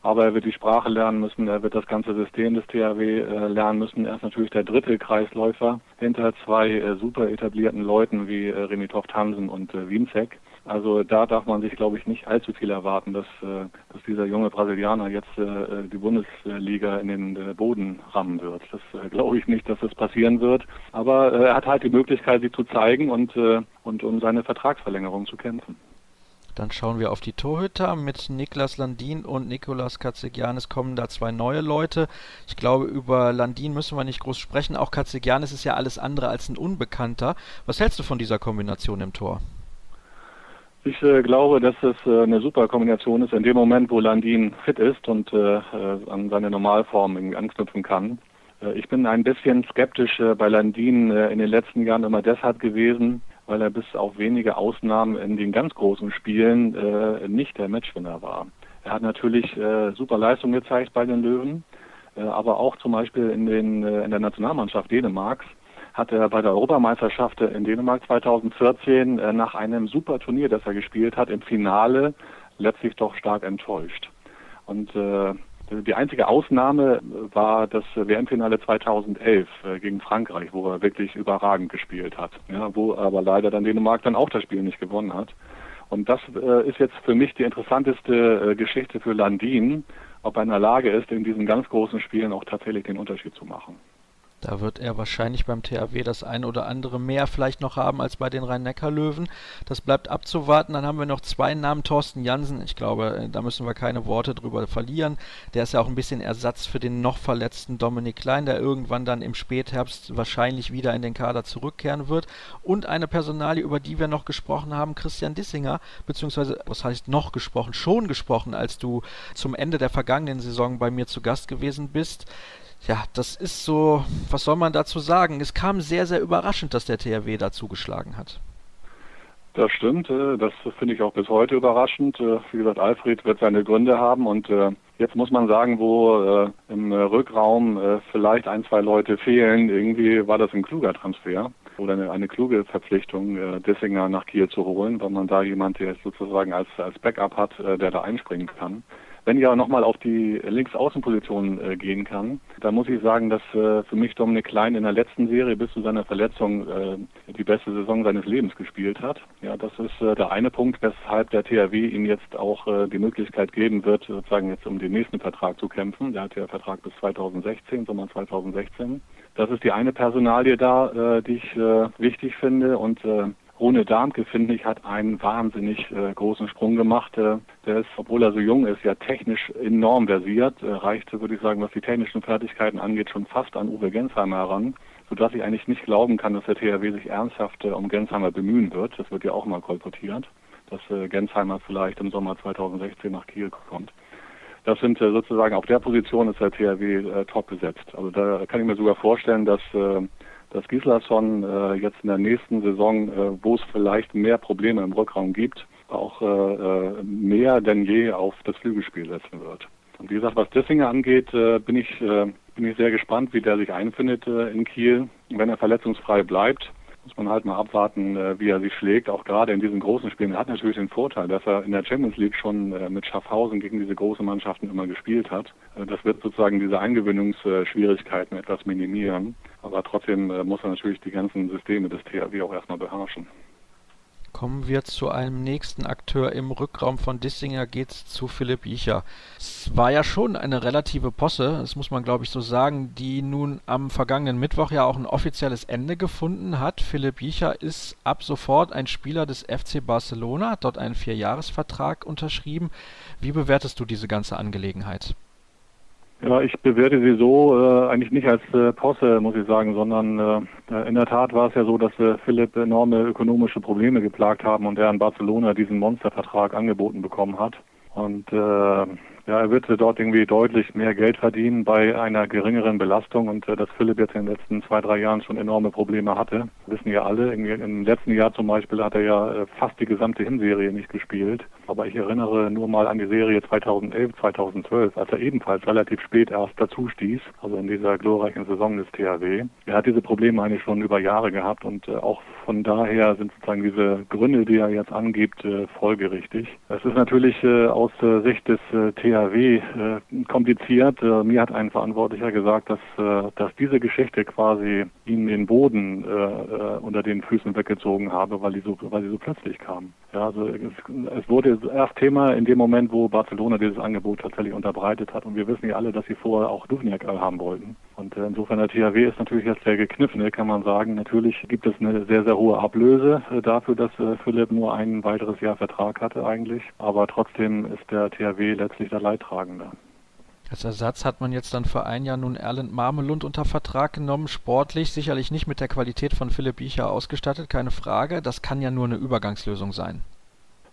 Aber er wird die Sprache lernen müssen, er wird das ganze System des THW äh, lernen müssen. Er ist natürlich der dritte Kreisläufer hinter zwei äh, super etablierten Leuten wie äh, René Hansen und äh, Wienzek. Also da darf man sich, glaube ich, nicht allzu viel erwarten, dass, äh, dass dieser junge Brasilianer jetzt äh, die Bundesliga in den äh, Boden rammen wird. Das glaube ich nicht, dass das passieren wird. Aber er hat halt die Möglichkeit, sie zu zeigen und, und um seine Vertragsverlängerung zu kämpfen. Dann schauen wir auf die Torhüter. Mit Niklas Landin und Nikolas Katzigianis kommen da zwei neue Leute. Ich glaube, über Landin müssen wir nicht groß sprechen. Auch Katzigianis ist ja alles andere als ein Unbekannter. Was hältst du von dieser Kombination im Tor? Ich äh, glaube, dass es äh, eine super Kombination ist in dem Moment, wo Landin fit ist und äh, äh an seine Normalform anknüpfen kann. Äh, ich bin ein bisschen skeptisch äh, bei Landin in den letzten Jahren immer deshalb gewesen, weil er bis auf wenige Ausnahmen in den ganz großen Spielen nicht der Matchwinner war. Er hat natürlich super Leistung gezeigt bei den Löwen, aber auch zum Beispiel in, den, in der Nationalmannschaft Dänemarks hat er bei der Europameisterschaft in Dänemark 2014 äh, nach einem super Turnier, das er gespielt hat, im Finale letztlich doch stark enttäuscht. Und äh, die einzige Ausnahme war das WM-Finale 2011 äh, gegen Frankreich, wo er wirklich überragend gespielt hat, ja, wo aber leider dann Dänemark dann auch das Spiel nicht gewonnen hat. Und das äh, ist jetzt für mich die interessanteste äh, Geschichte für Landin, ob er in der Lage ist, in diesen ganz großen Spielen auch tatsächlich den Unterschied zu machen. Da wird er wahrscheinlich beim THW das ein oder andere mehr vielleicht noch haben als bei den Rhein-Neckar-Löwen. Das bleibt abzuwarten. Dann haben wir noch zwei Namen. Thorsten Jansen, ich glaube, äh, da müssen wir keine Worte drüber verlieren. Der ist ja auch ein bisschen Ersatz für den noch verletzten Dominik Klein, der irgendwann dann im Spätherbst wahrscheinlich wieder in den Kader zurückkehren wird. Und eine Personalie, über die wir noch gesprochen haben, Christian Dissinger, beziehungsweise, was heißt noch gesprochen, schon gesprochen, als du zum Ende der vergangenen Saison bei mir zu Gast gewesen bist ja, das ist so, was soll man dazu sagen? Es kam sehr, sehr überraschend, dass der THW da zugeschlagen hat. Das stimmt, äh, das finde ich auch bis heute überraschend. Äh, wie gesagt, Alfred wird seine Gründe haben und äh, jetzt muss man sagen, wo im Rückraum vielleicht ein, zwei Leute fehlen, irgendwie war das ein kluger Transfer oder eine, eine kluge Verpflichtung, Dissinger nach Kiel zu holen, weil man da jemand, der sozusagen als, als Backup hat, der da einspringen kann. Wenn ich aber nochmal auf die Linksaußenposition äh, gehen kann, da muss ich sagen, dass äh, für mich Dominik Klein in der letzten Serie bis zu seiner Verletzung äh, die beste Saison seines Lebens gespielt hat. Ja, das ist äh, der eine Punkt, weshalb der THW ihm jetzt auch äh, die Möglichkeit geben wird, sozusagen jetzt um den nächsten Vertrag zu kämpfen. Der hat ja Vertrag bis 2016, Sommer 2016. Das ist die eine Personalie da, äh, die ich wichtig finde und Rune Darmke, finde ich, hat einen wahnsinnig äh, großen Sprung gemacht. Äh, der ist, obwohl er so jung ist, ja technisch enorm versiert, äh, reichte, würde ich sagen, was die technischen Fertigkeiten angeht, schon fast an Uwe Gensheimer heran, sodass ich eigentlich nicht glauben kann, dass der THW sich ernsthaft äh, um Gensheimer bemühen wird. Das wird ja auch mal kolportiert, dass äh, Gensheimer vielleicht im Sommer 2016 nach Kiel kommt. Das sind äh, sozusagen auf der Position ist der THW äh, top besetzt. Also da kann ich mir sogar vorstellen, dass äh, dass Gislason äh, jetzt in der nächsten Saison, äh, wo es vielleicht mehr Probleme im Rückraum gibt, auch äh, äh, mehr denn je auf das Flügelspiel setzen wird. Und wie gesagt, was Dissinger angeht, äh, bin ich äh, bin ich sehr gespannt, wie der sich einfindet in Kiel. Wenn er verletzungsfrei bleibt, muss man halt mal abwarten, wie er sich schlägt, auch gerade in diesen großen Spielen. Er hat natürlich den Vorteil, dass er in der Champions League schon mit Schaffhausen gegen diese großen Mannschaften immer gespielt hat. Das wird sozusagen diese Eingewöhnungsschwierigkeiten etwas minimieren. Aber trotzdem muss er natürlich die ganzen Systeme des THW auch erstmal beherrschen. Kommen wir zu einem nächsten Akteur im Rückraum von Dissinger, geht's zu Philipp Jicher. Es war ja schon eine relative Posse, das muss man glaube ich so sagen, die nun am vergangenen Mittwoch ja auch ein offizielles Ende gefunden hat. Philipp Jicher ist ab sofort ein Spieler des FC Barcelona, hat dort einen Vierjahresvertrag unterschrieben. Wie bewertest du diese ganze Angelegenheit? Ja, ich bewerte sie so äh, eigentlich nicht als äh, Posse, muss ich sagen, sondern äh, in der Tat war es ja so, dass äh, Philipp enorme ökonomische Probleme geplagt haben und er in Barcelona diesen Monstervertrag angeboten bekommen hat. Und äh, ja, er wird dort irgendwie deutlich mehr Geld verdienen bei einer geringeren Belastung und äh, dass Philipp jetzt in den letzten zwei, drei Jahren schon enorme Probleme hatte, wissen ja alle. Im letzten Jahr zum Beispiel hat er ja äh, fast die gesamte Hinserie nicht gespielt. Aber ich erinnere nur mal an die Serie 2011, 2012, als er ebenfalls relativ spät erst dazu stieß, also in dieser glorreichen Saison des THW. Er hat diese Probleme eigentlich schon über Jahre gehabt und äh, auch von daher sind sozusagen diese Gründe, die er jetzt angibt, äh, folgerichtig. Es ist natürlich äh, aus Sicht des THW kompliziert. Mir hat ein Verantwortlicher gesagt, dass, dass diese Geschichte quasi ihm den Boden unter den Füßen weggezogen habe, weil, die so, sie so plötzlich kam. Ja, also es, es wurde erst Thema in dem Moment, wo Barcelona dieses Angebot tatsächlich unterbreitet hat. Und wir wissen ja alle, dass sie vorher auch Duvniak haben wollten. Und äh, insofern der THW ist natürlich jetzt sehr gekniffen, kann man sagen. Natürlich gibt es eine sehr, sehr hohe Ablöse äh, dafür, dass äh, Philipp nur ein weiteres Jahr Vertrag hatte eigentlich. Aber trotzdem ist der THW letztlich der Leidtragende. Als Ersatz hat man jetzt dann für ein Jahr nun Erland Marmelund unter Vertrag genommen. Sportlich sicherlich nicht mit der Qualität von Philipp Biecher ausgestattet, keine Frage. Das kann ja nur eine Übergangslösung sein.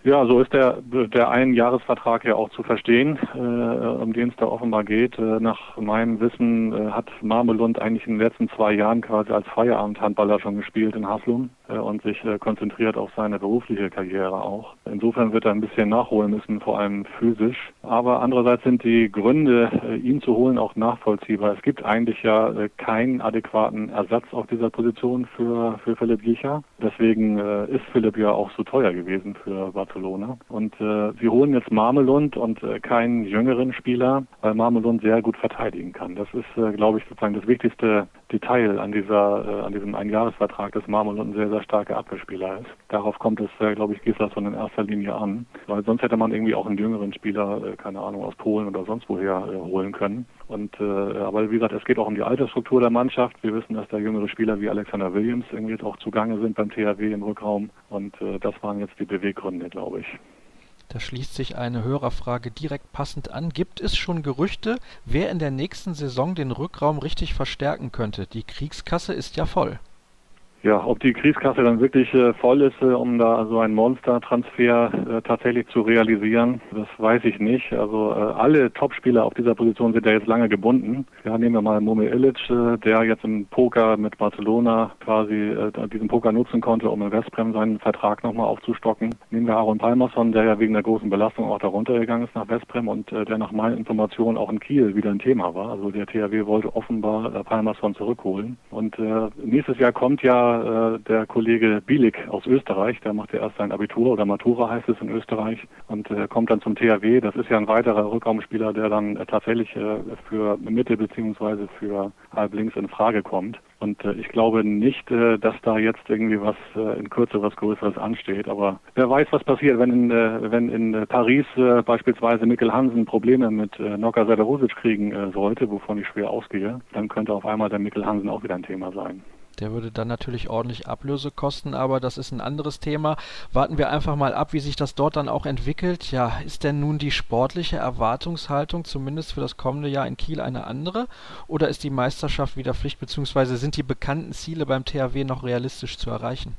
Ja, so ist der, der Einjahresvertrag ja auch zu verstehen, äh, um den es da offenbar geht. Äh, nach meinem Wissen äh, hat Marmelund eigentlich in den letzten zwei Jahren quasi als Feierabendhandballer schon gespielt in Haslum äh, und sich äh, konzentriert auf seine berufliche Karriere auch. Insofern wird er ein bisschen nachholen müssen, vor allem physisch. Aber andererseits sind die Gründe, äh, ihn zu holen, auch nachvollziehbar. Es gibt eigentlich ja keinen adäquaten Ersatz auf dieser Position für, für Philipp Jicher. Deswegen ist Philipp ja auch so teuer gewesen für Barcelona. Barcelona. Und äh, sie holen jetzt Marmelund und äh, keinen jüngeren Spieler, weil Marmelund sehr gut verteidigen kann. Das ist, äh, glaube ich, sozusagen das wichtigste Detail an dieser, äh, an diesem Einjahresvertrag, dass Marmelund ein sehr, sehr starker Abwehrspieler ist. Darauf kommt es, äh, glaube ich, Gislason in erster Linie an. Weil sonst hätte man irgendwie auch einen jüngeren Spieler, äh, keine Ahnung, aus Polen oder sonst woher äh, holen können. Und äh, aber wie gesagt, es geht auch um die Altersstruktur der Mannschaft. Wir wissen, dass da jüngere Spieler wie Alexander Williams irgendwie jetzt auch zugange sind beim THW im Rückraum. Und äh, das waren jetzt die Beweggründe, glaube ich. Da schließt sich eine Hörerfrage direkt passend an. Gibt es schon Gerüchte, wer in der nächsten Saison den Rückraum richtig verstärken könnte? Die Kriegskasse ist ja voll. Ja, ob die Kriegskasse dann wirklich äh, voll ist, äh, um da so einen Monster-Transfer äh, tatsächlich zu realisieren, das weiß ich nicht. Also äh, alle Topspieler auf dieser Position sind ja jetzt lange gebunden. Ja, nehmen wir mal Momi Ilic, äh, der jetzt im Poker mit Barcelona quasi äh, diesen Poker nutzen konnte, um in Westbrem seinen Vertrag nochmal aufzustocken. Nehmen wir Aaron Palmerson, der ja wegen der großen Belastung auch da runtergegangen ist nach Westbrem und der nach meinen Informationen auch in Kiel wieder ein Thema war. Also der THW wollte offenbar Palmerson zurückholen. Und nächstes Jahr kommt ja äh, der Kollege Bielik aus Österreich, der macht ja erst sein Abitur oder Matura heißt es in Österreich und äh, kommt dann zum THW. Das ist ja ein weiterer Rückraumspieler, der dann äh, tatsächlich äh, für Mitte beziehungsweise für halb links in Frage kommt. Und äh, ich glaube nicht, äh, dass da jetzt irgendwie was äh, in Kürze was Größeres ansteht. Aber wer weiß, was passiert, wenn in, äh, wenn in äh, Paris äh, beispielsweise Mikkel Hansen Probleme mit äh, Noka Sederusic kriegen äh, sollte, wovon ich schwer ausgehe, dann könnte auf einmal der Mikkel Hansen auch wieder ein Thema sein. Der würde dann natürlich ordentlich Ablöse kosten, aber das ist ein anderes Thema. Warten wir einfach mal ab, wie sich das dort dann auch entwickelt. Ja, ist denn nun die sportliche Erwartungshaltung zumindest für das kommende Jahr in Kiel eine andere? Oder ist die Meisterschaft wieder Pflicht, beziehungsweise sind die bekannten Ziele beim THW noch realistisch zu erreichen?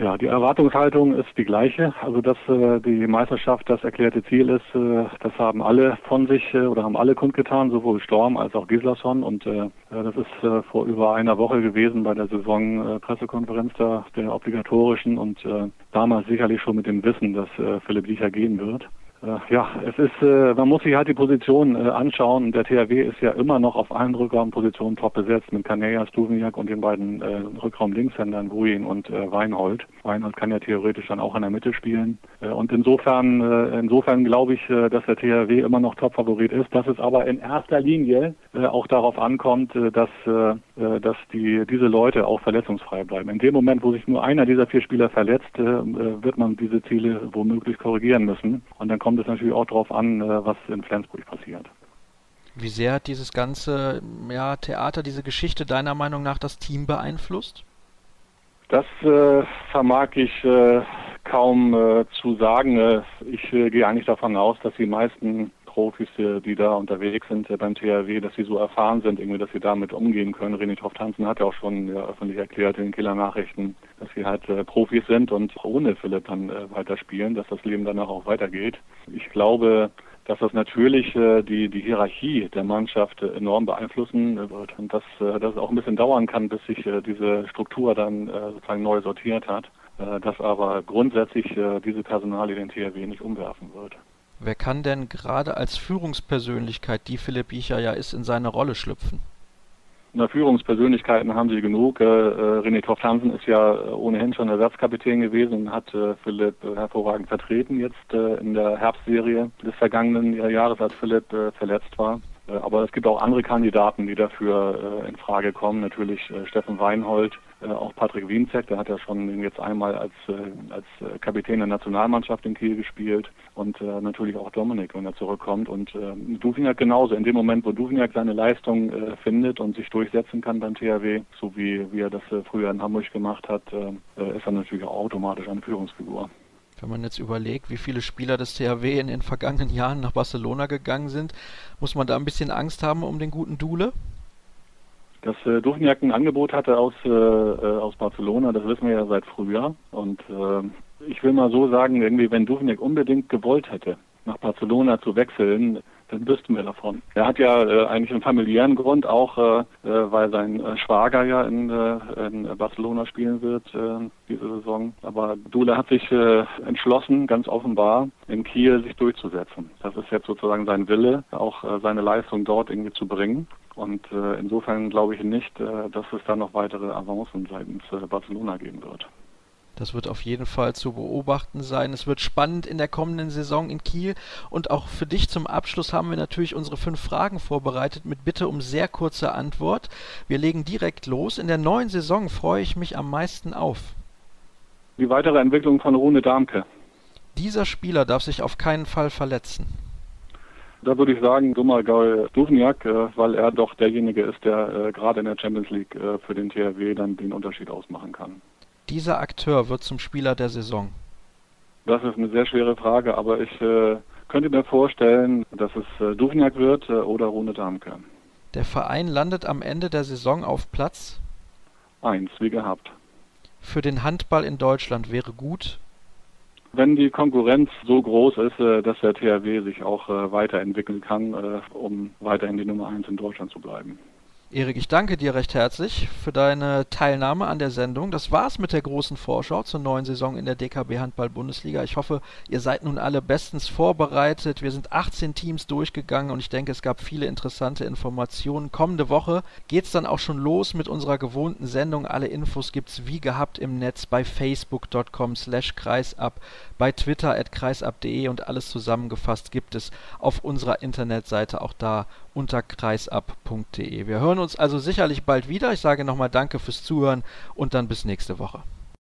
Ja, die Erwartungshaltung ist die gleiche. Also dass äh, die Meisterschaft das erklärte Ziel ist, äh, das haben alle von sich äh, oder haben alle kundgetan, sowohl Storm als auch Gislason. Und äh, das ist äh, vor über einer Woche gewesen bei der Saisonpressekonferenz äh, der, der obligatorischen und äh, damals sicherlich schon mit dem Wissen, dass äh, Philipp Diecher gehen wird. Äh, ja, es ist, äh, man muss sich halt die Position äh, anschauen. Der THW ist ja immer noch auf allen Rückraumpositionen top besetzt mit Kanea, Stuveniak und den beiden Rückraum-Linkshändern Gruin und Weinhold. Weinhold kann ja theoretisch dann auch in der Mitte spielen. Und insofern, insofern glaube ich, dass der THW immer noch Top-Favorit ist, dass es aber in erster Linie auch darauf ankommt, dass, dass die, diese Leute auch verletzungsfrei bleiben. In dem Moment, wo sich nur einer dieser vier Spieler verletzt, wird man diese Ziele womöglich korrigieren müssen. Und dann kommt es natürlich auch darauf an, äh, was in Flensburg passiert. Wie sehr hat dieses ganze ja, Theater, diese Geschichte deiner Meinung nach das Team beeinflusst? Das äh, vermag ich äh, kaum äh, zu sagen. Äh, ich äh, gehe eigentlich davon aus, dass die meisten Profis, die da unterwegs sind beim THW, dass sie so erfahren sind, irgendwie, dass sie damit umgehen können. René Toft-Hansen hat ja auch schon ja, öffentlich erklärt in den Killer-Nachrichten, dass sie halt äh, Profis sind und ohne Philipp dann äh, weiterspielen, dass das Leben danach auch weitergeht. Ich glaube, dass das natürlich äh, die, die Hierarchie der Mannschaft äh, enorm beeinflussen wird und dass, äh, dass es auch ein bisschen dauern kann, bis sich äh, diese Struktur dann äh, sozusagen neu sortiert hat, äh, dass aber grundsätzlich äh, diese Personalie den THW nicht umwerfen wird. Wer kann denn gerade als Führungspersönlichkeit, die Philipp Biecher ja ist, in seine Rolle schlüpfen? Na, Führungspersönlichkeiten haben sie genug. Äh, äh René Toft Hansen ist ja äh, ohnehin schon Ersatzkapitän gewesen und hat äh, Philipp äh, hervorragend vertreten jetzt äh, in der Herbstserie des vergangenen Jahres, als Philipp verletzt war. Aber es gibt auch andere Kandidaten, die dafür in Frage kommen. Natürlich Steffen Weinhold, äh, auch Patrick Wienzek, der hat ja schon jetzt einmal als, äh, als äh, Kapitän der Nationalmannschaft in Kiel gespielt und äh, natürlich auch Dominik, wenn er zurückkommt. Und äh, Duvignac genauso. In dem Moment, wo Duvignac seine Leistung äh, findet und sich durchsetzen kann beim THW, so wie, wie er das äh, früher in Hamburg gemacht hat, äh, äh ist er natürlich auch automatisch eine Führungsfigur. Wenn man jetzt überlegt, wie viele Spieler des THW in den vergangenen Jahren nach Barcelona gegangen sind, muss man da ein bisschen Angst haben um den guten Dule? Dass äh, Duvniak ein Angebot hatte aus, äh, äh, aus Barcelona, das wissen wir ja seit früher. Und äh, ich will mal so sagen, irgendwie, wenn Duvniak unbedingt gewollt hätte, nach Barcelona zu wechseln, dann wüssten wir davon. Er hat ja äh, eigentlich einen familiären Grund, auch äh, äh, weil sein äh, Schwager ja in, äh, in Barcelona spielen wird diese Saison. Aber Dule hat sich entschlossen, ganz offenbar, in Kiel sich durchzusetzen. Das ist jetzt sozusagen sein Wille, auch seine Leistung dort irgendwie zu bringen. Und äh, insofern glaube ich nicht, äh, dass es da noch weitere Avancen seitens äh, Barcelona geben wird. Das wird auf jeden Fall zu beobachten sein. Es wird spannend in der kommenden Saison in Kiel. Und auch für dich zum Abschluss haben wir natürlich unsere fünf Fragen vorbereitet mit Bitte um sehr kurze Antwort. Wir legen direkt los. In der neuen Saison freue ich mich am meisten auf. Die weitere Entwicklung von Rune Darmke. Dieser Spieler darf sich auf keinen Fall verletzen. Da würde ich sagen, dummer Gaul Duvniak, äh, weil er doch derjenige ist, der äh, gerade in der Champions League äh, für den THW dann den Unterschied ausmachen kann. Dieser Akteur wird zum Spieler der Saison. Das ist eine sehr schwere Frage, aber ich äh, könnte mir vorstellen, dass es äh, Duvniak wird äh, oder Rune Darmke. Der Verein landet am Ende der Saison auf Platz 1, wie gehabt. für den Handball in Deutschland wäre gut? Wenn die Konkurrenz so groß ist, äh, dass der THW sich auch äh, weiterentwickeln kann, äh, um weiterhin die Nummer eins in Deutschland zu bleiben. Erik, ich danke dir recht herzlich für deine Teilnahme an der Sendung. Das war's mit der großen Vorschau zur neuen Saison in der DKB Handball Bundesliga. Ich hoffe, ihr seid nun alle bestens vorbereitet. Wir sind 18 Teams durchgegangen und ich denke, es gab viele interessante Informationen. Kommende Woche geht's dann auch schon los mit unserer gewohnten Sendung. Alle Infos gibt's wie gehabt im Netz bei facebook.com slash kreisab, bei twitter at kreisab.de und alles zusammengefasst gibt es auf unserer Internetseite auch da unter kreisab.de. Wir hören uns also sicherlich bald wieder. Ich sage nochmal Danke fürs Zuhören und dann bis nächste Woche.